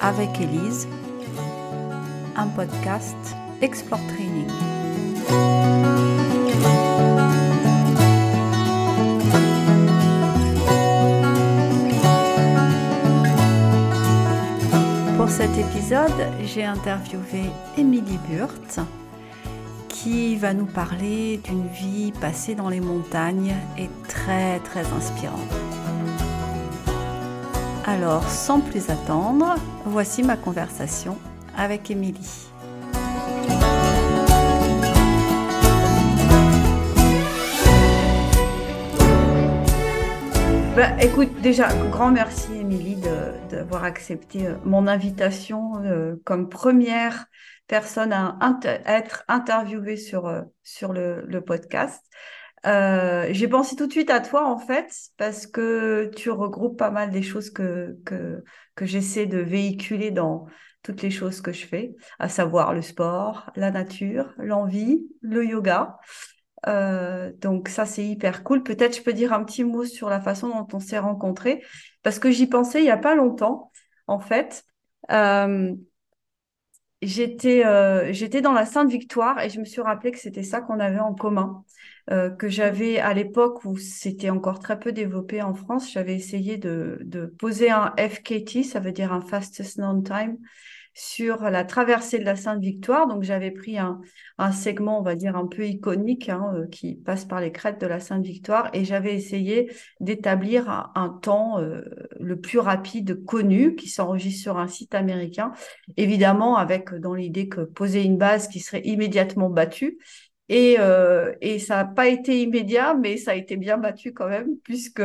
avec Elise, un podcast Explore Training. Pour cet épisode, j'ai interviewé Émilie Burt qui va nous parler d'une vie passée dans les montagnes et très très inspirante. Alors, sans plus attendre, voici ma conversation avec Émilie. Bah, écoute, déjà, grand merci Émilie d'avoir accepté euh, mon invitation euh, comme première personne à, être interviewée sur, euh, sur le, le podcast. Euh, j'ai pensé tout de suite à toi en fait parce que tu regroupes pas mal des choses que que, j'essaie de véhiculer dans toutes les choses que je fais, à savoir le sport, la nature, l'envie, le yoga. Euh, donc ça c'est hyper cool. Peut-être je peux dire un petit mot sur la façon dont on s'est rencontrés parce que j'y pensais il y a pas longtemps en fait. Euh, j'étais euh, j'étais dans la Sainte Victoire et je me suis rappelé que c'était ça qu'on avait en commun. Euh, que j'avais à l'époque où c'était encore très peu développé en France, j'avais essayé de, de poser un FKT, ça veut dire un fastest known time, sur la traversée de la Sainte-Victoire. Donc j'avais pris un, un, segment, on va dire, un peu iconique hein, euh, qui passe par les crêtes de la Sainte-Victoire et j'avais essayé d'établir un, temps euh, le plus rapide connu qui s'enregistre sur un site américain, évidemment avec dans l'idée que poser une base qui serait immédiatement battue. Et, euh, et ça n'a pas été immédiat, mais ça a été bien battu quand même, puisque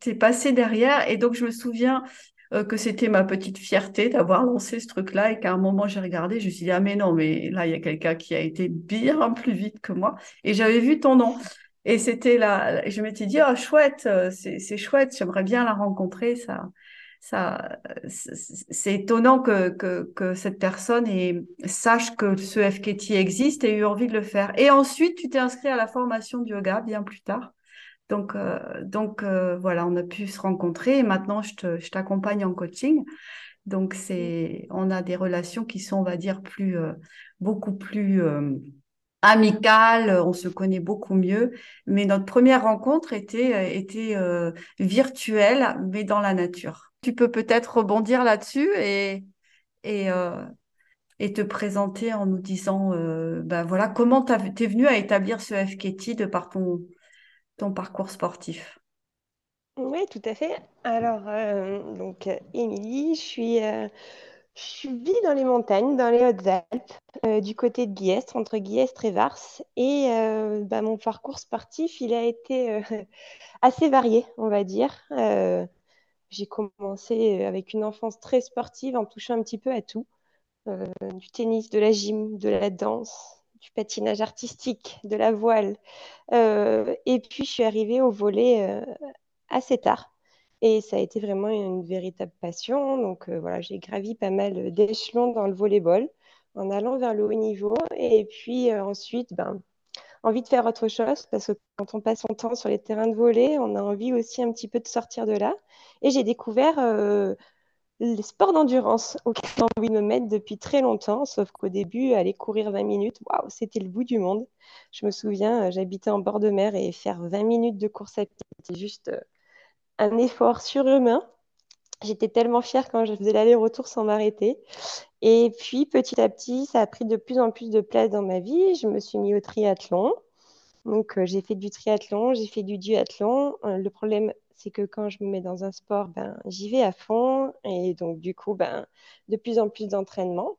tu es passé derrière. Et donc, je me souviens euh, que c'était ma petite fierté d'avoir lancé ce truc-là et qu'à un moment, j'ai regardé, je me suis dit, ah mais non, mais là, il y a quelqu'un qui a été bien plus vite que moi. Et j'avais vu ton nom. Et c'était là, je m'étais dit, oh, chouette, euh, c'est chouette, j'aimerais bien la rencontrer. Ça, ça, c'est étonnant que, que, cette personne ait, sache que ce FKT existe et ait eu envie de le faire. Et ensuite, tu t'es inscrit à la formation de yoga bien plus tard. Donc, euh, euh, voilà, on a pu se rencontrer et maintenant je t'accompagne en coaching. Donc, on a des relations qui sont, on va dire, euh, beaucoup plus amicales, on se connaît beaucoup mieux. Mais notre première rencontre était, virtuelle, mais dans la nature. Tu peux peut-être rebondir là-dessus et, te présenter en nous disant, ben voilà, comment tu es venu à établir ce FKT de par ton, ton parcours sportif? Oui, tout à fait. Alors, euh, donc, Émilie, je suis, je vis dans les montagnes, dans les Hautes-Alpes, du côté de Guillestre, entre Guillestre et Vars. Et bah, mon parcours sportif, il a été assez varié, on va dire. J'ai commencé avec une enfance très sportive en touchant un petit peu à tout. Euh, du tennis, de la gym, de la danse, du patinage artistique, de la voile. Euh, et puis, je suis arrivée au volet euh, assez tard. Et ça a été vraiment une véritable passion. Donc, voilà, j'ai gravi pas mal d'échelons dans le volleyball en allant vers le haut niveau. Et puis, ensuite, ben, envie de faire autre chose parce que quand on passe son temps sur les terrains de volley, on a envie aussi un petit peu de sortir de là. Et j'ai découvert euh, les sports d'endurance auxquels j'ai envie de me mettre depuis très longtemps, sauf qu'au début, aller courir 20 minutes, waouh, c'était le bout du monde. Je me souviens, euh, j'habitais en bord de mer et faire 20 minutes de course à pied, c'était juste euh, un effort surhumain. J'étais tellement fière quand je faisais l'aller-retour sans m'arrêter. Et puis, petit à petit, ça a pris de plus en plus de place dans ma vie. Je me suis mis au triathlon. Donc, euh, j'ai fait du triathlon, j'ai fait du duathlon. Le problème, c'est que quand je me mets dans un sport, ben, j'y vais à fond. Et donc, du coup, ben, de plus en plus d'entraînement.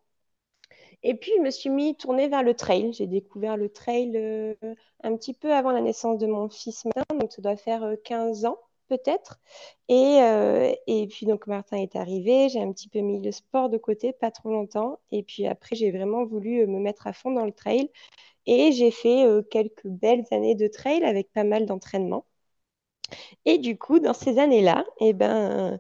Et puis, je me suis mis tournée vers le trail. J'ai découvert le trail euh, un petit peu avant la naissance de mon fils Martin, donc ça doit faire 15 ans peut-être. Et, euh, et puis donc Martin est arrivé, j'ai un petit peu mis le sport de côté, pas trop longtemps. Et puis après, j'ai vraiment voulu euh, me mettre à fond dans le trail. Et j'ai fait euh, quelques belles années de trail avec pas mal d'entraînement. Et du coup, dans ces années-là, eh ben,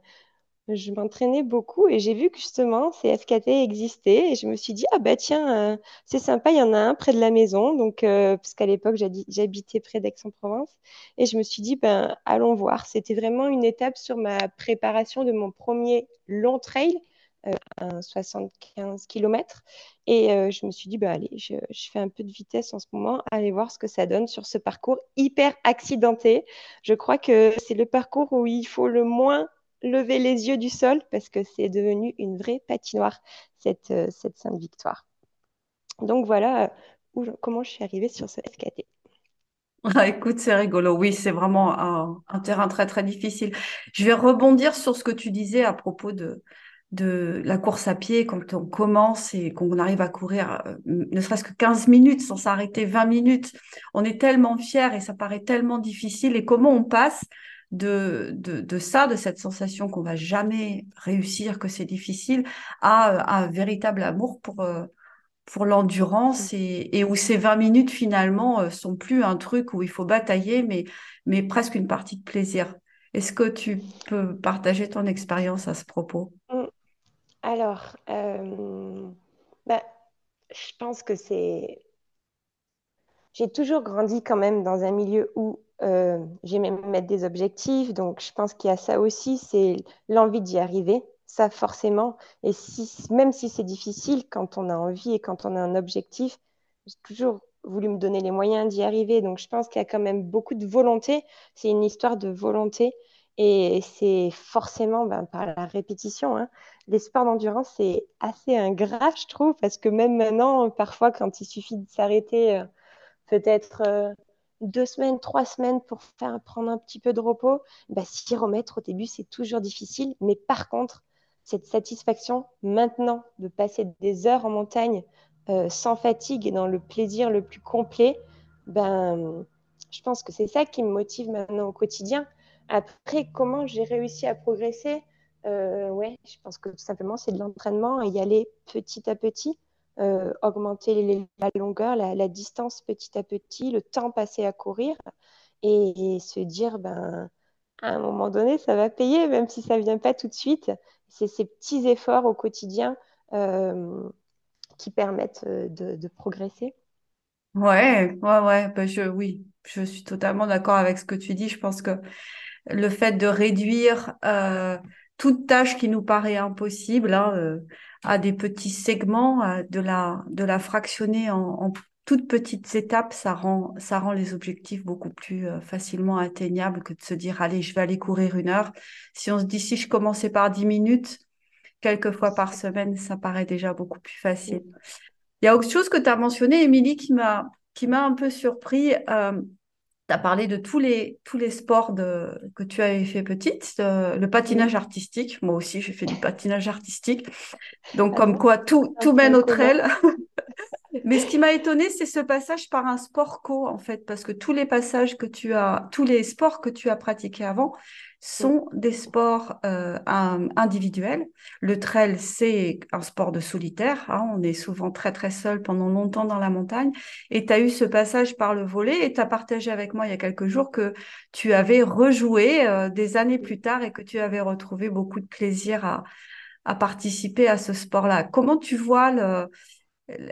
je m'entraînais beaucoup et j'ai vu que justement ces FKT existaient et je me suis dit ah bah tiens euh, c'est sympa il y en a un près de la maison. Donc euh, parce qu'à l'époque j'habitais près d'Aix-en-Provence et je me suis dit ben allons voir. C'était vraiment une étape sur ma préparation de mon premier long trail un 75 km. Et je me suis dit, bah, allez, je, fais un peu de vitesse en ce moment, allez voir ce que ça donne sur ce parcours hyper accidenté. Je crois que c'est le parcours où il faut le moins lever les yeux du sol parce que c'est devenu une vraie patinoire, cette, cette Sainte Victoire. Donc voilà comment je suis arrivée sur ce SKT. Ah, écoute, c'est rigolo. Oui, c'est vraiment un, terrain très, très difficile. Je vais rebondir sur ce que tu disais à propos de, de la course à pied quand on commence et qu'on arrive à courir euh, ne serait-ce que 15 minutes sans s'arrêter 20 minutes. On est tellement fiers et ça paraît tellement difficile. Et comment on passe de, de, ça, de cette sensation qu'on va jamais réussir, que c'est difficile, à, un véritable amour pour, euh, pour l'endurance et, et, où ces 20 minutes finalement euh, sont plus un truc où il faut batailler, mais, mais presque une partie de plaisir. Est-ce que tu peux partager ton expérience à ce propos? Alors, euh, bah, je pense que c'est... J'ai toujours grandi quand même dans un milieu où euh, j'aimais mettre des objectifs, donc je pense qu'il y a ça aussi, c'est l'envie d'y arriver, ça forcément. Et même si c'est difficile, quand on a envie et quand on a un objectif, j'ai toujours voulu me donner les moyens d'y arriver. Donc je pense qu'il y a quand même beaucoup de volonté. C'est une histoire de volonté. Et c'est forcément ben, par la répétition. Hein. Les sports d'endurance, c'est assez ingrat, je trouve, parce que même maintenant, parfois, quand il suffit de s'arrêter euh, peut-être euh, deux semaines, trois semaines pour faire prendre un petit peu de repos, ben, s'y remettre au début, c'est toujours difficile. Mais par contre, cette satisfaction maintenant de passer des heures en montagne euh, sans fatigue et dans le plaisir le plus complet, ben, je pense que c'est ça qui me motive maintenant au quotidien. Après, comment j'ai réussi à progresser? Euh, Ouais, je pense que tout simplement, c'est de l'entraînement et y aller petit à petit, euh, augmenter la longueur, la, distance petit à petit, le temps passé à courir et, se dire, ben, à un moment donné, ça va payer, même si ça ne vient pas tout de suite. C'est ces petits efforts au quotidien euh, qui permettent de, progresser. Ouais, ouais, ouais. Ben oui, je suis totalement d'accord avec ce que tu dis. Je pense que le fait de réduire toute tâche qui nous paraît impossible hein, euh, à des petits segments, de la de la fractionner en, toutes petites étapes, ça rend ça rend les objectifs beaucoup plus euh, facilement atteignables que de se dire allez je vais aller courir une heure. Si on se dit si je commençais par dix minutes, quelques fois par semaine, ça paraît déjà beaucoup plus facile. Il y a autre chose que tu as mentionné, Émilie, qui m'a qui m'a un peu surpris. Euh, tu as parlé de tous les, tous les sports de, que tu avais fait petite, euh, le patinage artistique. Moi aussi, j'ai fait du patinage artistique. Donc, ah comme quoi, tout, tout mène au trail. Mais ce qui m'a étonné, c'est ce passage par un sport co, en fait, parce que tous les passages que tu as, tous les sports que tu as pratiqués avant, sont des sports euh, individuels. Le trail, c'est un sport de solitaire. Hein. on est souvent très, très seul pendant longtemps dans la montagne. Et tu as eu ce passage par le volet et tu as partagé avec moi il y a quelques jours que tu avais rejoué euh, des années plus tard et que tu avais retrouvé beaucoup de plaisir à, participer à ce sport-là. Comment tu vois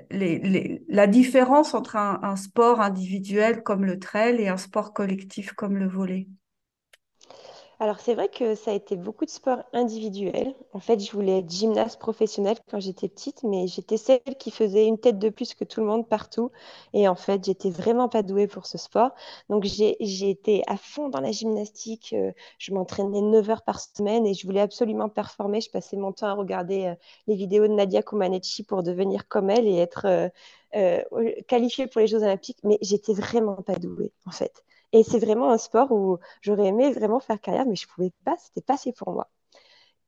la différence entre un, un sport individuel comme le trail et un sport collectif comme le volet? Alors, c'est vrai que ça a été beaucoup de sport individuel. En fait, je voulais être gymnaste professionnelle quand j'étais petite, mais j'étais celle qui faisait une tête de plus que tout le monde partout. Et en fait, j'étais vraiment pas douée pour ce sport. Donc, j'ai été à fond dans la gymnastique. Euh, je m'entraînais 9 heures par semaine et je voulais absolument performer. Je passais mon temps à regarder euh, les vidéos de Nadia Comaneci pour devenir comme elle et être euh, qualifiée pour les Jeux Olympiques. Mais j'étais vraiment pas douée, en fait. Et c'est vraiment un sport où j'aurais aimé vraiment faire carrière, mais je ne pouvais pas, c'était pas assez pour moi.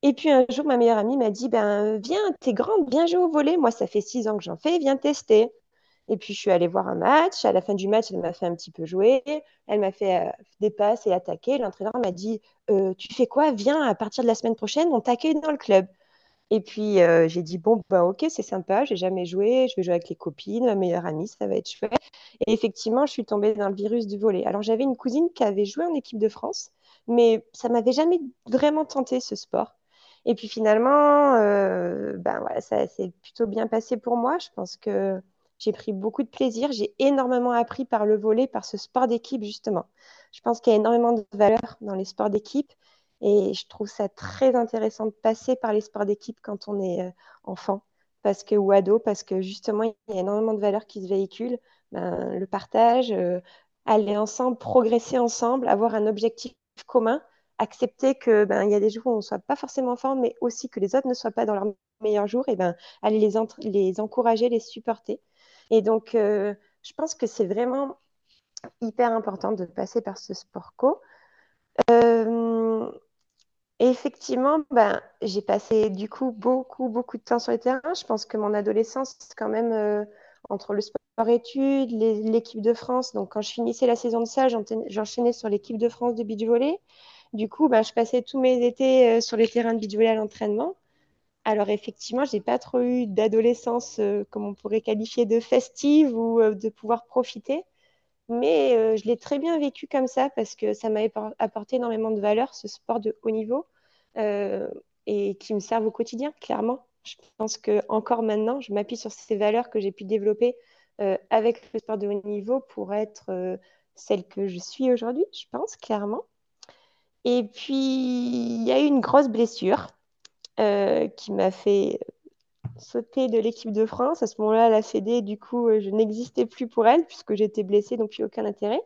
Et puis un jour, ma meilleure amie m'a dit, ben viens, t'es grande, viens jouer au volet. Moi, ça fait six ans que j'en fais, viens tester. Et puis je suis allée voir un match. À la fin du match, elle m'a fait un petit peu jouer. Elle m'a fait euh, des passes et attaquer. L'entraîneur m'a dit, euh, tu fais quoi? Viens, à partir de la semaine prochaine, on t'accueille dans le club. Et puis euh, j'ai dit bon bah ok c'est sympa, j'ai jamais joué, je vais jouer avec les copines, ma meilleure amie, ça va être chouette. Et effectivement je suis tombée dans le virus du volet. Alors j'avais une cousine qui avait joué en équipe de France, mais ça m'avait jamais vraiment tenté ce sport. Et puis finalement, euh, ben voilà, ça s'est plutôt bien passé pour moi. Je pense que j'ai pris beaucoup de plaisir. J'ai énormément appris par le volet, par ce sport d'équipe justement. Je pense qu'il y a énormément de valeur dans les sports d'équipe Et je trouve ça très intéressant de passer par les sports d'équipe quand on est euh, enfant parce que, ou ado, parce que justement, il y a énormément de valeurs qui se véhiculent. Ben, le partage, euh, aller ensemble, progresser ensemble, avoir un objectif commun, accepter que ben, y a des jours où on ne soit pas forcément en forme, mais aussi que les autres ne soient pas dans leur meilleur jour, et ben, aller les, les encourager, les supporter. Et donc, euh, je pense que c'est vraiment hyper important de passer par ce sport co. Euh, effectivement, ben, j'ai passé du coup beaucoup, beaucoup de temps sur les terrains. Je pense que mon adolescence, quand même, euh, entre le sport-études, l'équipe de France, donc quand je finissais la saison de ça, j'enchaînais sur l'équipe de France de beach volley. Du coup, ben, je passais tous mes étés sur les terrains de beach volley à l'entraînement. Alors effectivement, j'ai pas trop eu d'adolescence euh, comme on pourrait qualifier de festive ou euh, de pouvoir profiter, mais euh, je l'ai très bien vécu comme ça parce que ça m'a apporté énormément de valeur, ce sport de haut niveau, et qui me servent au quotidien, clairement. Je pense que encore maintenant, je m'appuie sur ces valeurs que j'ai pu développer avec le sport de haut niveau pour être celle que je suis aujourd'hui, je pense, clairement. Et puis, il y a eu une grosse blessure euh, qui m'a fait sauter de l'équipe de France. À ce moment-là, la Fédé, du coup, euh, je n'existais plus pour elle puisque j'étais blessée, donc plus aucun intérêt.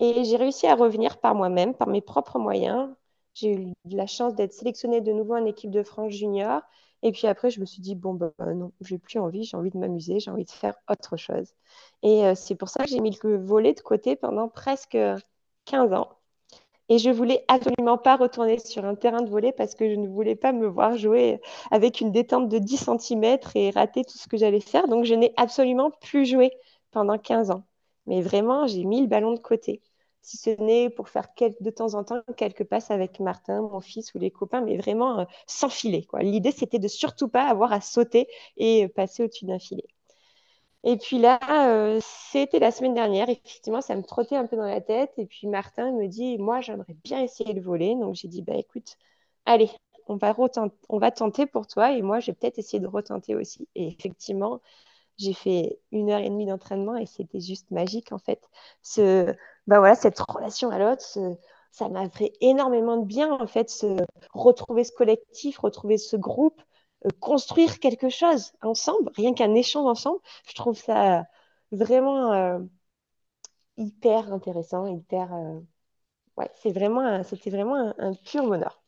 Et j'ai réussi à revenir par moi-même, par mes propres moyens. J'ai eu la chance d'être sélectionnée de nouveau en équipe de France junior. Et puis après, je me suis dit, bon, ben non, j'ai plus envie, j'ai envie de m'amuser, j'ai envie de faire autre chose. Et euh, c'est pour ça que j'ai mis le volet de côté pendant presque 15 ans. Et je voulais absolument pas retourner sur un terrain de volley parce que je ne voulais pas me voir jouer avec une détente de 10 cm et rater tout ce que j'allais faire. Donc, je n'ai absolument plus joué pendant 15 ans. Mais vraiment, j'ai mis le ballon de côté. Si ce n'est pour faire de temps en temps quelques passes avec Martin, mon fils ou les copains, mais vraiment euh, sans filet. L'idée, c'était de surtout pas avoir à sauter et passer au-dessus d'un filet. Et puis là, euh, c'était la semaine dernière, effectivement, ça me trottait un peu dans la tête. Et puis Martin me dit, moi, j'aimerais bien essayer de voler. Donc j'ai dit, bah écoute, allez, on va, on va tenter pour toi. Et moi, je vais peut-être essayer de retenter aussi. Et effectivement, j'ai fait une heure et demie d'entraînement et c'était juste magique, en fait. Bah voilà, cette relation à l'autre, ça m'a fait énormément de bien, en fait, se retrouver ce collectif, retrouver ce groupe. Euh, construire quelque chose ensemble, rien qu'un échange ensemble, je trouve ça vraiment euh, hyper intéressant, hyper. Euh, ouais, c'est vraiment, c'était vraiment un, pur bonheur.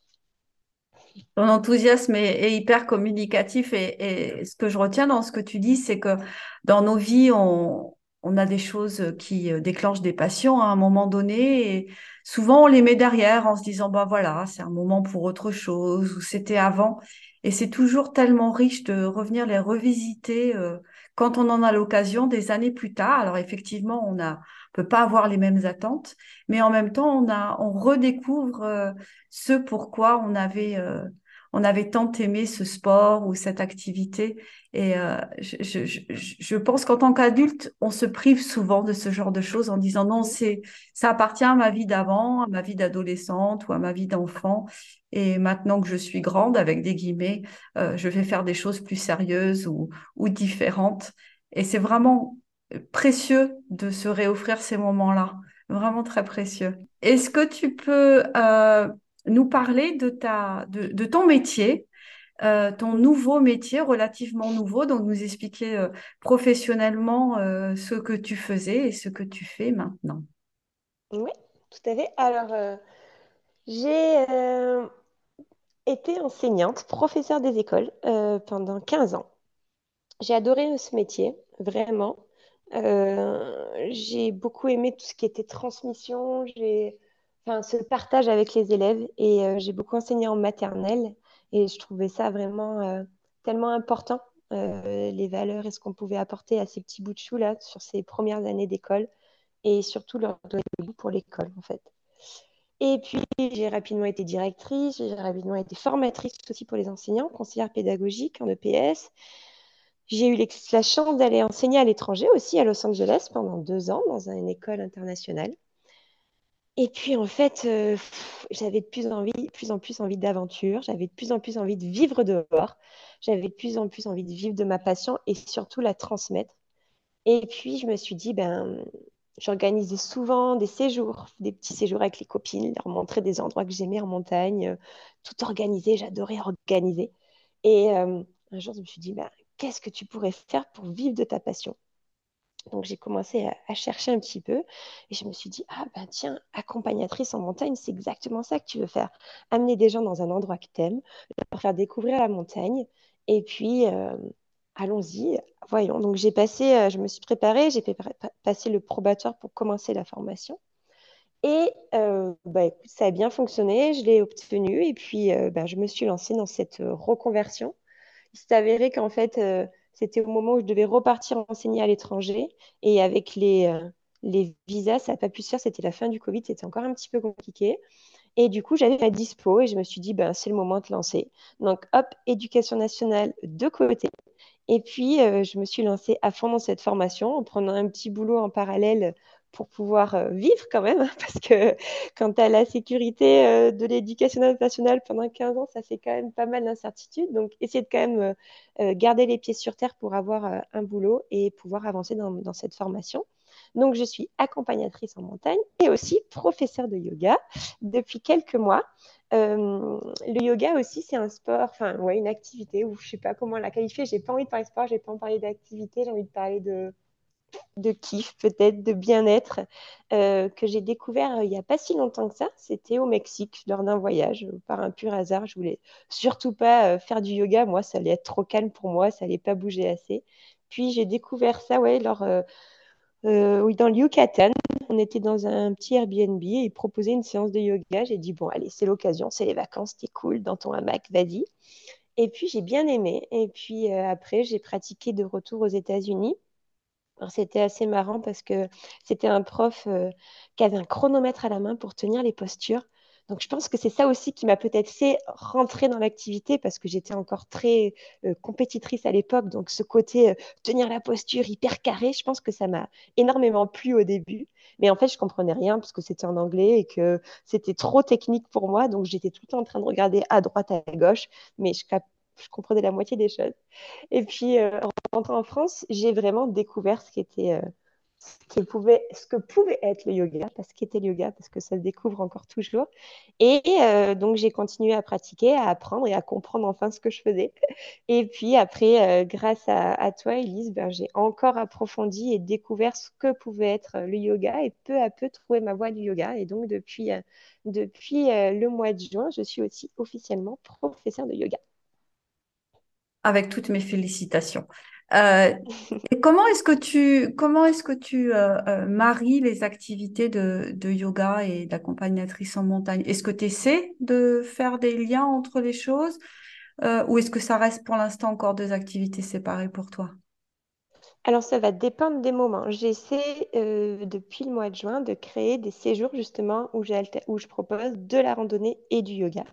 Ton enthousiasme est, hyper communicatif et, et, ce que je retiens dans ce que tu dis, c'est que dans nos vies, on, on a des choses qui déclenchent des passions à un moment donné et souvent on les met derrière en se disant bah voilà c'est un moment pour autre chose ou c'était avant et c'est toujours tellement riche de revenir les revisiter euh, quand on en a l'occasion des années plus tard. Alors effectivement, on ne peut pas avoir les mêmes attentes, mais en même temps, on, a, on redécouvre euh, ce pourquoi on avait, euh, on avait tant aimé ce sport ou cette activité. Et euh, je, pense qu'en tant qu'adulte, on se prive souvent de ce genre de choses en disant non, c'est ça appartient à ma vie d'avant, à ma vie d'adolescente ou à ma vie d'enfant. Et maintenant que je suis grande, avec des guillemets, euh, je vais faire des choses plus sérieuses ou, ou différentes. Et c'est vraiment précieux de se réoffrir ces moments-là, vraiment très précieux. Est-ce que tu peux euh, nous parler de, ta, de, ton métier euh, ton nouveau métier relativement nouveau, donc nous expliquer euh, professionnellement euh, ce que tu faisais et ce que tu fais maintenant. Oui, tout à fait. Alors, j'ai été enseignante, professeure des écoles pendant 15 ans. J'ai adoré ce métier, vraiment. j'ai beaucoup aimé tout ce qui était transmission, j'ai, enfin, ce partage avec les élèves et j'ai beaucoup enseigné en maternelle et je trouvais ça vraiment euh, tellement important, euh, les valeurs et ce qu'on pouvait apporter à ces petits bouts de chou là sur ces premières années d'école et surtout leur donner le pour l'école en fait. Et puis j'ai rapidement été directrice, j'ai rapidement été formatrice aussi pour les enseignants, conseillère pédagogique en EPS. J'ai eu la chance d'aller enseigner à l'étranger aussi à Los Angeles pendant deux ans dans une école internationale. Et puis en fait, euh, j'avais de plus, en plus envie d'aventure, j'avais de plus en plus envie de vivre dehors, j'avais de plus en plus envie de vivre de ma passion et surtout la transmettre. Et puis je me suis dit, ben, j'organisais souvent des séjours, des petits séjours avec les copines, leur montrer des endroits que j'aimais en montagne, euh, tout organiser, j'adorais organiser. Et euh, un jour, je me suis dit, bah, qu'est-ce que tu pourrais faire pour vivre de ta passion? Donc j'ai commencé à, chercher un petit peu et je me suis dit, ah ben tiens, accompagnatrice en montagne, c'est exactement ça que tu veux faire. Amener des gens dans un endroit que tu aimes, leur faire découvrir la montagne et puis euh, allons-y, voyons. Donc j'ai passé, euh, je me suis préparée, j'ai passé le probatoire pour commencer la formation. Et euh, bah, ça a bien fonctionné, je l'ai obtenu et puis bah, je me suis lancée dans cette reconversion. Il s'est avéré qu'en fait, c'était au moment où je devais repartir enseigner à l'étranger. Et avec les, euh, visas, ça n'a pas pu se faire. C'était la fin du Covid. C'était encore un petit peu compliqué. Et du coup, j'avais ma dispo et je me suis dit, ben, c'est le moment de lancer. Donc, hop, éducation nationale de côté. Et puis, euh, je me suis lancée à fond dans cette formation en prenant un petit boulot en parallèle pour pouvoir euh, vivre quand même, parce que quand tu as la sécurité euh, de l'éducation nationale pendant 15 ans, ça fait quand même pas mal d'incertitudes. Donc, essayer de quand même euh, garder les pieds sur terre pour avoir un boulot et pouvoir avancer dans, cette formation. Donc, je suis accompagnatrice en montagne et aussi professeure de yoga depuis quelques mois. le yoga aussi, c'est un sport, enfin, ouais, une activité où je sais pas comment la qualifier. J'ai pas envie de parler de sport, j'ai pas envie de parler d'activité, j'ai envie de parler de de kiff, peut-être, de bien-être, euh, que j'ai découvert euh, il n'y a pas si longtemps que ça. C'était au Mexique, lors d'un voyage, par un pur hasard. Je voulais surtout pas euh, faire du yoga. Moi, ça allait être trop calme pour moi, ça allait pas bouger assez. Puis j'ai découvert ça, ouais, lors, oui, dans le Yucatan. On était dans un petit Airbnb et ils proposaient une séance de yoga. J'ai dit, bon, allez, c'est l'occasion, c'est les vacances, c'est cool, dans ton hamac, vas-y. Et puis j'ai bien aimé. Et puis après, j'ai pratiqué de retour aux États-Unis c'était assez marrant parce que c'était un prof euh, qui avait un chronomètre à la main pour tenir les postures. Donc, je pense que c'est ça aussi qui m'a peut-être fait rentrer dans l'activité parce que j'étais encore très euh, compétitrice à l'époque. Donc, ce côté euh, tenir la posture hyper carré, je pense que ça m'a énormément plu au début. Mais en fait, je comprenais rien parce que c'était en anglais et que c'était trop technique pour moi. Donc, j'étais tout le temps en train de regarder à droite, à gauche. Mais je, cap je comprenais la moitié des choses. Et puis, euh, en rentrant en France, j'ai vraiment découvert ce euh, ce, pouvait, ce que pouvait être le yoga, parce qu'était le yoga, parce que ça se découvre encore toujours. Et euh, donc, j'ai continué à pratiquer, à apprendre et à comprendre enfin ce que je faisais. Et puis après, grâce à, toi, Elise, ben, j'ai encore approfondi et découvert ce que pouvait être le yoga et peu à peu trouvé ma voie du yoga. Et donc, depuis, depuis le mois de juin, je suis aussi officiellement professeure de yoga avec toutes mes félicitations. Euh, comment est-ce que tu, comment est-ce que tu euh, euh, maries les activités de, de yoga et d'accompagnatrice en montagne? Est-ce que tu essaies de faire des liens entre les choses ou est-ce que ça reste pour l'instant encore deux activités séparées pour toi? Alors, ça va dépendre des moments. J'essaie depuis le mois de juin de créer des séjours justement où, où je propose de la randonnée et du yoga.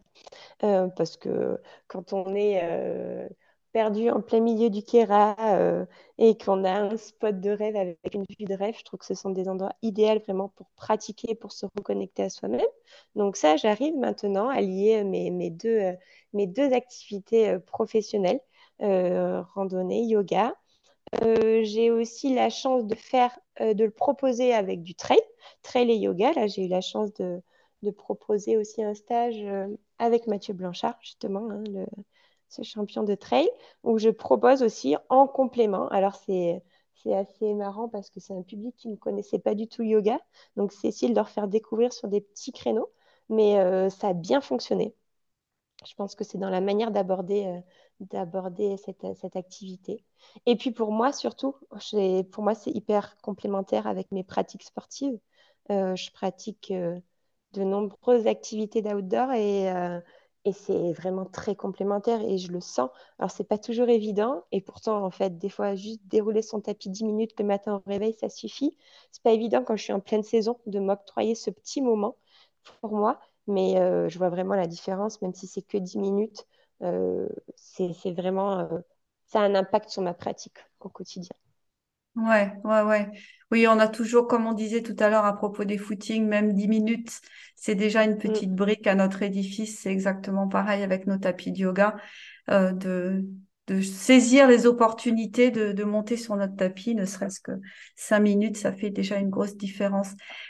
parce que quand on est perdu en plein milieu du Kera euh, et qu'on a un spot de rêve avec une vue de rêve, je trouve que ce sont des endroits idéaux vraiment pour pratiquer, pour se reconnecter à soi-même. Donc ça, j'arrive maintenant à lier deux, euh, mes deux activités euh, professionnelles, randonnée, yoga. j'ai aussi la chance de faire, de le proposer avec du trail, trail et yoga. Là, j'ai eu la chance de, proposer aussi un stage avec Mathieu Blanchard, justement, hein, ce champion de trail, où je propose aussi en complément. Alors, c'est. C'est assez marrant parce que c'est un public qui ne connaissait pas du tout yoga. Donc, de leur faire découvrir sur des petits créneaux. Mais euh, ça a bien fonctionné. Je pense que c'est dans la manière d'aborder euh, cette, cette, activité. Et puis pour moi, surtout, pour moi, c'est hyper complémentaire avec mes pratiques sportives. Euh, je pratique de nombreuses activités d'outdoor et et c'est vraiment très complémentaire et je le sens. Alors, c'est pas toujours évident. Et pourtant, en fait, des fois, juste dérouler son tapis 10 minutes le matin au réveil, ça suffit. C'est pas évident quand je suis en pleine saison de m'octroyer ce petit moment pour moi. Mais euh, je vois vraiment la différence, même si c'est que 10 minutes. Euh, c'est vraiment. Euh, ça a un impact sur ma pratique au quotidien. Ouais, ouais, ouais. Oui, on a toujours, comme on disait tout à l'heure à propos des footings, même 10 minutes, c'est déjà une mm. petite brique à notre édifice. C'est exactement pareil avec nos tapis de yoga, euh, de de saisir les opportunités de, de monter sur notre tapis, ne serait-ce que cinq minutes, ça fait déjà une grosse différence.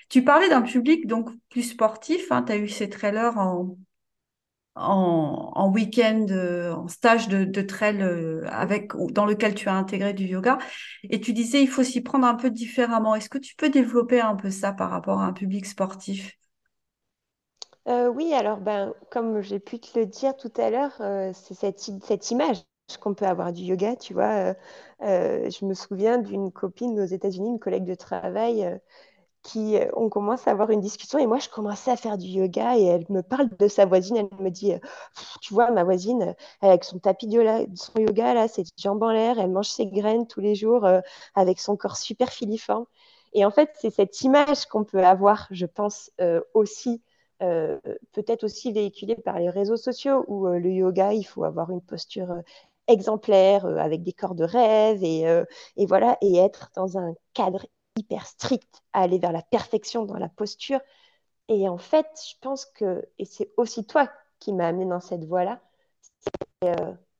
Tu parlais d'un public donc plus sportif, hein, tu as eu ces trailers en, en, en week-end, euh, en stage de, trail euh, avec, dans lequel tu as intégré du yoga. Et tu disais, il faut s'y prendre un peu différemment. Est-ce que tu peux développer un peu ça par rapport à un public sportif? Euh, oui, alors ben, comme j'ai pu te le dire tout à l'heure, c'est cette, cette image qu'on peut avoir du yoga, tu vois. je me souviens d'une copine aux États-Unis, une collègue de travail, qui, euh, on commence à avoir une discussion et moi, je commençais à faire du yoga et elle me parle de sa voisine. Elle me dit, euh, tu vois, ma voisine, euh, avec son tapis de yoga, son yoga, là, ses jambes en l'air, elle mange ses graines tous les jours avec son corps super filiforme. Et en fait, c'est cette image qu'on peut avoir, je pense, aussi, peut-être aussi véhiculée par les réseaux sociaux où le yoga, il faut avoir une posture exemplaire avec des corps de rêve et, et voilà, et être dans un cadre hyper strict à aller vers la perfection dans la posture. Et en fait, je pense que, et c'est aussi toi qui m'as amené dans cette voie-là, euh,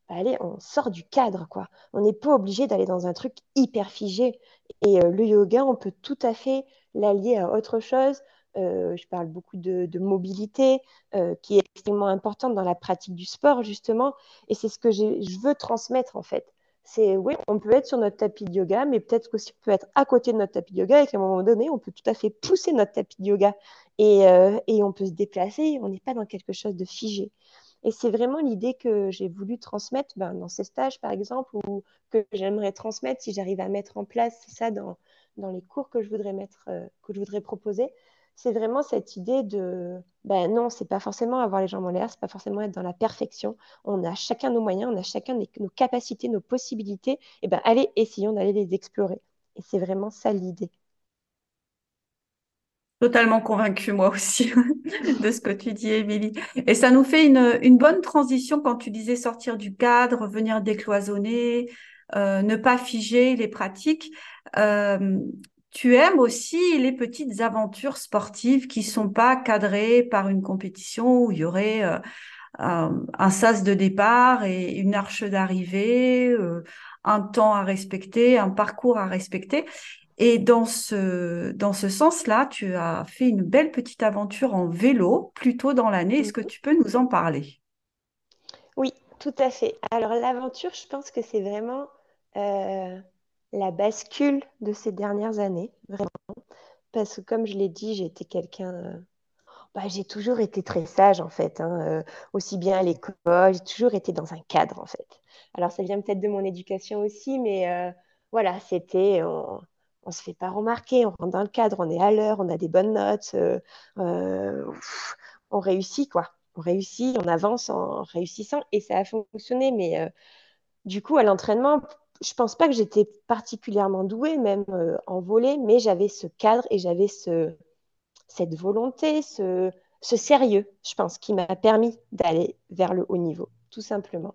bah, allez, on sort du cadre, quoi. On n'est pas obligé d'aller dans un truc hyper figé. Et euh, le yoga, on peut tout à fait l'allier à autre chose. Euh, je parle beaucoup de, mobilité, qui est extrêmement importante dans la pratique du sport, justement. Et c'est ce que je veux transmettre, en fait. C'est, oui, on peut être sur notre tapis de yoga, mais peut-être qu'aussi on peut être à côté de notre tapis de yoga et qu'à un moment donné, on peut tout à fait pousser notre tapis de yoga. Et, euh, et on peut se déplacer, on n'est pas dans quelque chose de figé. Et c'est vraiment l'idée que j'ai voulu transmettre ben, dans ces stages, par exemple, ou que j'aimerais transmettre si j'arrive à mettre en place ça dans, dans les cours que je voudrais mettre, euh, que je voudrais proposer. C'est vraiment cette idée de, ben non, c'est pas forcément avoir les jambes en l'air, c'est pas forcément être dans la perfection. On a chacun nos moyens, on a chacun nos, capacités, nos possibilités. Et ben allez, essayons d'aller les explorer. Et c'est vraiment ça l'idée. Totalement convaincue, moi aussi, de ce que tu dis, Émilie. Et ça nous fait une, une bonne transition quand tu disais sortir du cadre, venir décloisonner, euh, ne pas figer les pratiques. Euh, tu aimes aussi les petites aventures sportives qui sont pas cadrées par une compétition où il y aurait euh, un, sas de départ et une arche d'arrivée, euh, un temps à respecter, un parcours à respecter. Et dans ce, dans ce sens-là, tu as fait une belle petite aventure en vélo plus tôt dans l'année. Est-ce que Mhm. tu peux nous en parler? Oui, tout à fait. Alors l'aventure, je pense que c'est vraiment euh, la bascule de ces dernières années, vraiment. Parce que comme je l'ai dit, été quelqu'un, euh, bah, j'ai toujours été très sage en fait, hein, euh, aussi bien à l'école, j'ai toujours été dans un cadre en fait. Alors ça vient peut-être de mon éducation aussi, mais euh, voilà, c'était, on, on se fait pas remarquer, on rentre dans le cadre, on est à l'heure, on a des bonnes notes, on réussit quoi. On réussit, on avance en réussissant et ça a fonctionné. Mais du coup, à l'entraînement, je pense pas que j'étais particulièrement douée, même euh, en volley, mais j'avais ce cadre et j'avais ce, cette volonté, ce, ce sérieux, je pense, qui m'a permis d'aller vers le haut niveau, tout simplement.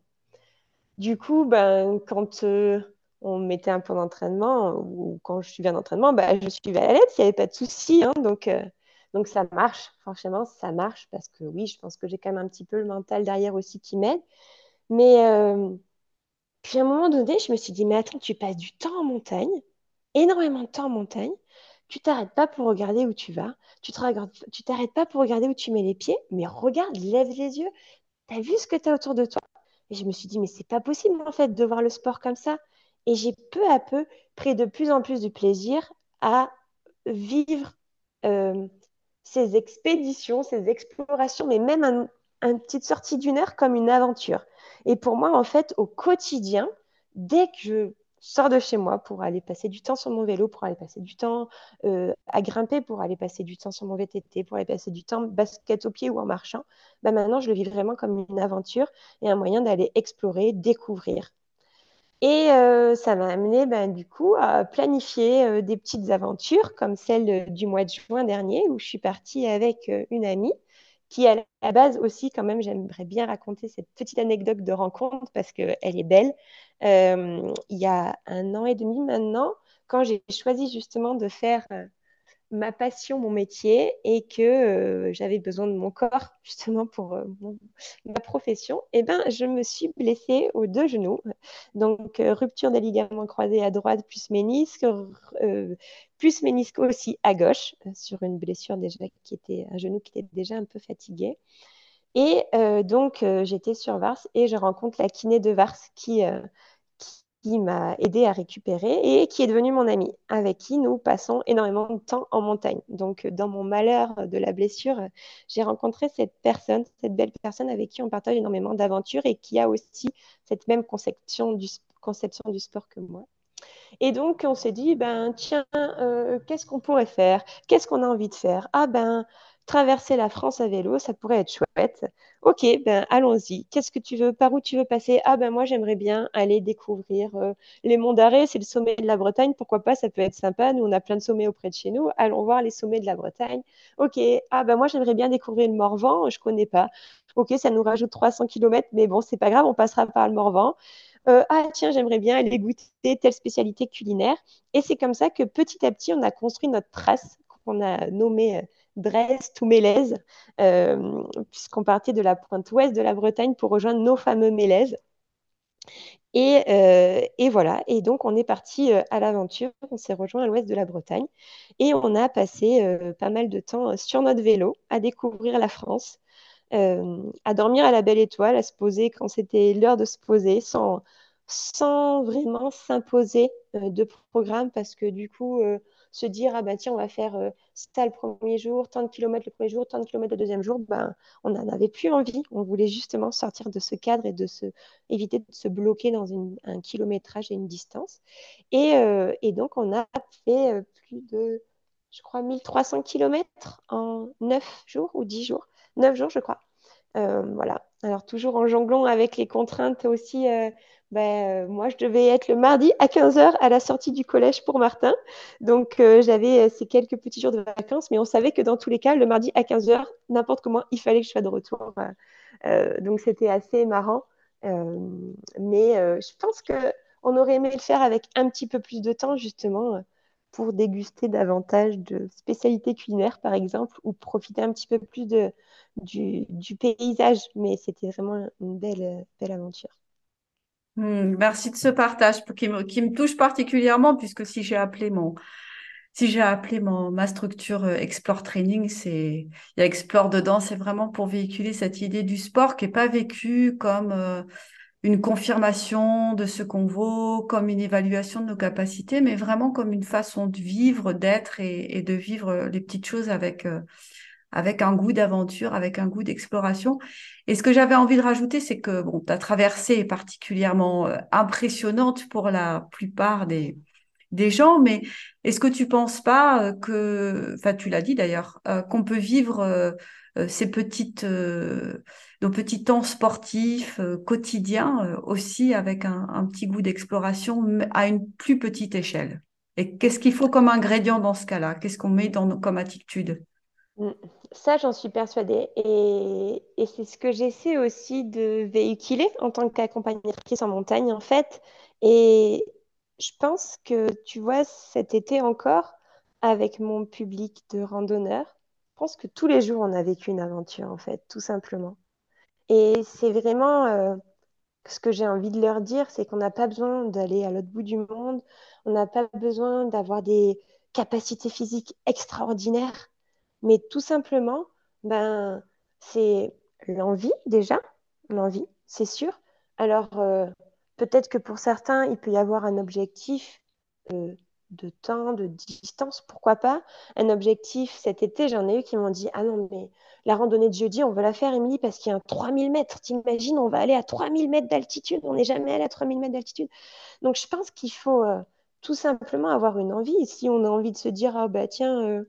Du coup, ben, quand euh, on mettait un plan d'entraînement ou quand je suivais un entraînement, ben, je suivais à la lettre, il n'y avait pas de souci. hein, donc, euh, donc ça marche, franchement, ça marche parce que oui, je pense que j'ai quand même un petit peu le mental derrière aussi qui m'aide. Mais puis à un moment donné, je me suis dit, mais attends, tu passes du temps en montagne, énormément de temps en montagne. Tu t'arrêtes pas pour regarder où tu vas. Tu tu t'arrêtes pas pour regarder où tu mets les pieds, mais regarde, lève les yeux. T'as vu ce que tu as autour de toi? Et je me suis dit, mais c'est pas possible en fait de voir le sport comme ça. Et j'ai peu à peu pris de plus en plus du plaisir à vivre euh, ces expéditions, ces explorations, mais même un, une petite sortie d'une heure comme une aventure. Et pour moi, en fait, au quotidien, dès que je sors de chez moi pour aller passer du temps sur mon vélo, pour aller passer du temps euh, à grimper, pour aller passer du temps sur mon VTT, pour aller passer du temps basket au pied ou en marchant, bah maintenant, je le vis vraiment comme une aventure et un moyen d'aller explorer, découvrir. Et euh, ça m'a amené ben, du coup à planifier euh, des petites aventures comme celle du mois de juin dernier où je suis partie avec une amie qui à la base aussi quand même j'aimerais bien raconter cette petite anecdote de rencontre parce qu'elle est belle. Euh, il y a un an et demi maintenant, quand j'ai choisi justement de faire euh, ma passion, mon métier, et que euh, j'avais besoin de mon corps justement pour euh, ma profession, eh ben, je me suis blessée aux deux genoux. Donc, euh, rupture des ligaments croisés à droite, plus ménisque, plus ménisque aussi à gauche, sur une blessure déjà qui était, un genou qui était déjà un peu fatigué. Et donc, j'étais sur Vars et je rencontre la kiné de Vars qui, qui m'a aidé à récupérer et qui est devenu mon ami, avec qui nous passons énormément de temps en montagne. Donc, dans mon malheur de la blessure, j'ai rencontré cette personne, cette belle personne avec qui on partage énormément d'aventures et qui a aussi cette même conception du, conception du sport que moi. Et donc, on s'est dit, ben, tiens, euh, qu'est-ce qu'on pourrait faire? Qu'est-ce qu'on a envie de faire? Ah ben, traverser la France à vélo, ça pourrait être chouette. Ok, ben allons-y. Qu'est-ce que tu veux Par où tu veux passer? Ah ben moi j'aimerais bien aller découvrir euh, les monts d'Arrée, c'est le sommet de la Bretagne. Pourquoi pas Ça peut être sympa. Nous on a plein de sommets auprès de chez nous. Allons voir les sommets de la Bretagne. Ok. Ah ben moi j'aimerais bien découvrir le Morvan. Je connais pas. Ok, ça nous rajoute 300 km, mais bon c'est pas grave, on passera par le Morvan. Euh, ah tiens, j'aimerais bien aller goûter telle spécialité culinaire. Et c'est comme ça que petit à petit, on a construit notre trace qu'on a nommée euh, Brest ou Mélèze, euh, puisqu'on partait de la pointe ouest de la Bretagne pour rejoindre nos fameux Mélèzes. Et, euh, voilà, et donc on est parti euh, à l'aventure, on s'est rejoint à l'ouest de la Bretagne. Et on a passé pas mal de temps sur notre vélo à découvrir la France, à dormir à la belle étoile, à se poser quand c'était l'heure de se poser, sans, sans vraiment s'imposer de programme parce que du coup, se dire, ah ben tiens, on va faire euh, ça le premier jour, tant de kilomètres le premier jour, tant de kilomètres le deuxième jour, ben, on n'en avait plus envie. On voulait justement sortir de ce cadre et de se, éviter de se bloquer dans un kilométrage et une distance. Et, euh, et donc, on a fait euh, plus de, je crois, 1300 kilomètres en 9 jours ou 10 jours. 9 jours, je crois. voilà. Alors, toujours en jonglant avec les contraintes aussi ben, euh, moi, je devais être le mardi à 15h à la sortie du collège pour Martin. Donc, euh, j'avais euh, ces quelques petits jours de vacances, mais on savait que dans tous les cas, le mardi à 15h, n'importe comment, il fallait que je sois de retour. donc, c'était assez marrant. mais je pense qu'on aurait aimé le faire avec un petit peu plus de temps, justement, pour déguster davantage de spécialités culinaires, par exemple, ou profiter un petit peu plus de, du, paysage. Mais c'était vraiment une belle, belle aventure. Hmm, merci de ce partage qui me, qui me touche particulièrement puisque si j'ai appelé mon si j'ai appelé mon ma structure euh, Explore Training, c'est il y a Explore dedans, c'est vraiment pour véhiculer cette idée du sport qui est pas vécu comme euh, une confirmation de ce qu'on vaut, comme une évaluation de nos capacités, mais vraiment comme une façon de vivre, d'être et, de vivre les petites choses avec euh, avec un goût d'aventure, avec un goût d'exploration. Et ce que j'avais envie de rajouter, c'est que bon, ta traversée est particulièrement euh, impressionnante pour la plupart des, gens, mais est-ce que tu penses pas euh, que, enfin tu l'as dit d'ailleurs, qu'on peut vivre ces petites, nos petits temps sportifs quotidiens aussi avec un, petit goût d'exploration à une plus petite échelle Et qu'est-ce qu'il faut comme ingrédient dans ce cas-là? Qu'est-ce qu'on met dans, comme attitude? Mm. Ça, j'en suis persuadée. Et, c'est ce que j'essaie aussi de véhiculer en tant qu'accompagnatrice en montagne, en fait. Et je pense que, tu vois, cet été encore, avec mon public de randonneurs, pense que tous les jours, on a vécu une aventure, en fait, tout simplement. Et c'est vraiment euh, ce que j'ai envie de leur dire, c'est qu'on n'a pas besoin d'aller à l'autre bout du monde, on n'a pas besoin d'avoir des capacités physiques extraordinaires mais tout simplement, ben, c'est l'envie déjà, l'envie, c'est sûr. Alors, euh, peut-être que pour certains, il peut y avoir un objectif euh, de temps, de distance, pourquoi pas. Un objectif, cet été, j'en ai eu qui m'ont dit Ah non, mais la randonnée de jeudi, on veut la faire, Émilie, parce qu'il y a un 3000 mètres. T'imagines, on va aller à 3000 mètres d'altitude. On n'est jamais allé à 3000 mètres d'altitude. Donc, je pense qu'il faut euh, tout simplement avoir une envie. Si on a envie de se dire Ah bah tiens,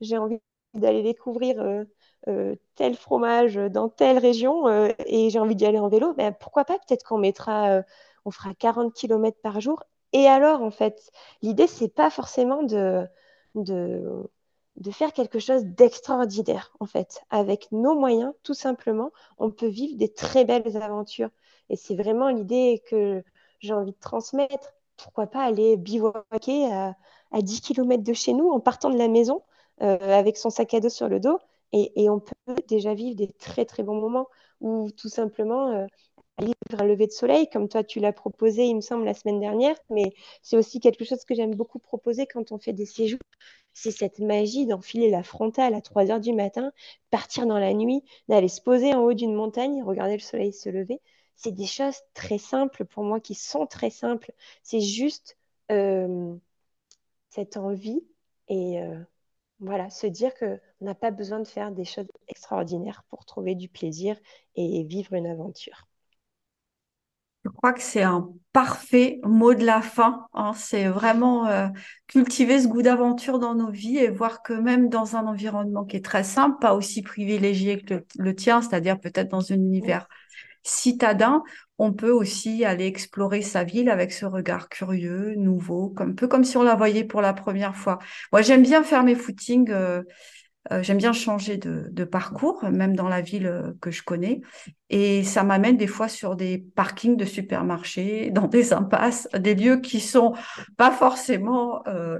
j'ai envie d'aller découvrir euh, euh, tel fromage dans telle région euh, et j'ai envie d'y aller en vélo, ben, pourquoi pas Peut-être qu'on mettra, on fera 40 km par jour. Et alors, en fait, l'idée, c'est pas forcément de, de, faire quelque chose d'extraordinaire, en fait. Avec nos moyens, tout simplement, on peut vivre des très belles aventures. Et c'est vraiment l'idée que j'ai envie de transmettre. Pourquoi pas aller bivouaquer à, à 10 km de chez nous en partant de la maison avec son sac à dos sur le dos. Et, on peut déjà vivre des très très bons moments ou tout simplement aller vivre un lever de soleil, comme toi tu l'as proposé, il me semble, la semaine dernière. Mais c'est aussi quelque chose que j'aime beaucoup proposer quand on fait des séjours. C'est cette magie d'enfiler la frontale à 3 heures du matin, partir dans la nuit, d'aller se poser en haut d'une montagne, regarder le soleil se lever. C'est des choses très simples pour moi, qui sont très simples. C'est juste euh, cette envie et euh, voilà, se dire qu'on n'a pas besoin de faire des choses extraordinaires pour trouver du plaisir et vivre une aventure. Je crois que c'est un parfait mot de la fin. Hein. C'est vraiment euh, cultiver ce goût d'aventure dans nos vies et voir que même dans un environnement qui est très simple, pas aussi privilégié que le, tien, c'est-à-dire peut-être dans un univers citadin, on peut aussi aller explorer sa ville avec ce regard curieux, nouveau, un peu comme si on la voyait pour la première fois. Moi, j'aime bien faire mes footings. Euh, euh, j'aime bien changer de, parcours, même dans la ville euh, que je connais. Et ça m'amène des fois sur des parkings de supermarchés, dans des impasses, des lieux qui sont pas forcément euh,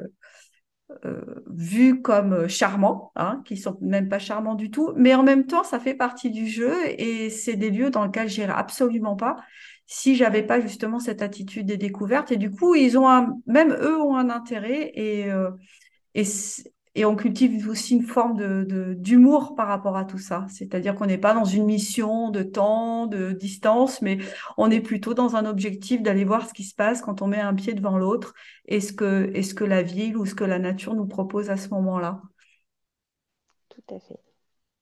vus comme charmants, hein, qui sont même pas charmants du tout. Mais en même temps, ça fait partie du jeu et c'est des lieux dans lesquels j'irai absolument pas si j'avais pas justement cette attitude des découvertes. Et du coup, ils ont un, même eux ont un intérêt et et, et on cultive aussi une forme de, d'humour par rapport à tout ça. C'est-à-dire qu'on n'est pas dans une mission de temps, de distance, mais on est plutôt dans un objectif d'aller voir ce qui se passe quand on met un pied devant l'autre et ce que, est ce que la ville ou ce que la nature nous propose à ce moment-là. Tout à fait.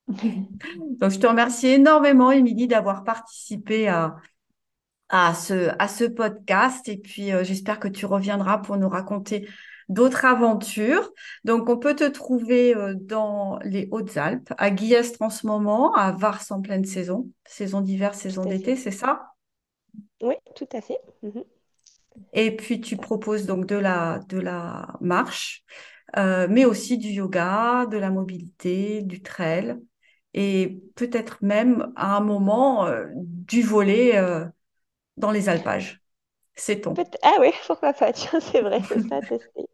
Donc, je te remercie énormément, Émilie, d'avoir participé à, à, ce, à ce podcast. Et puis, euh, j'espère que tu reviendras pour nous raconter d'autres aventures. Donc, on peut te trouver euh, dans les Hautes-Alpes, à Guillestre en ce moment, à Vars en pleine saison, saison d'hiver, saison d'été, c'est ça? Oui, tout à fait. Mhm. Et puis, tu proposes donc de la, de la marche, euh, mais aussi du yoga, de la mobilité, du trail, et peut-être même à un moment euh, du volet dans les alpages. C'est ton. Ah oui, pourquoi pas Tiens, c'est vrai, c'est ça tester.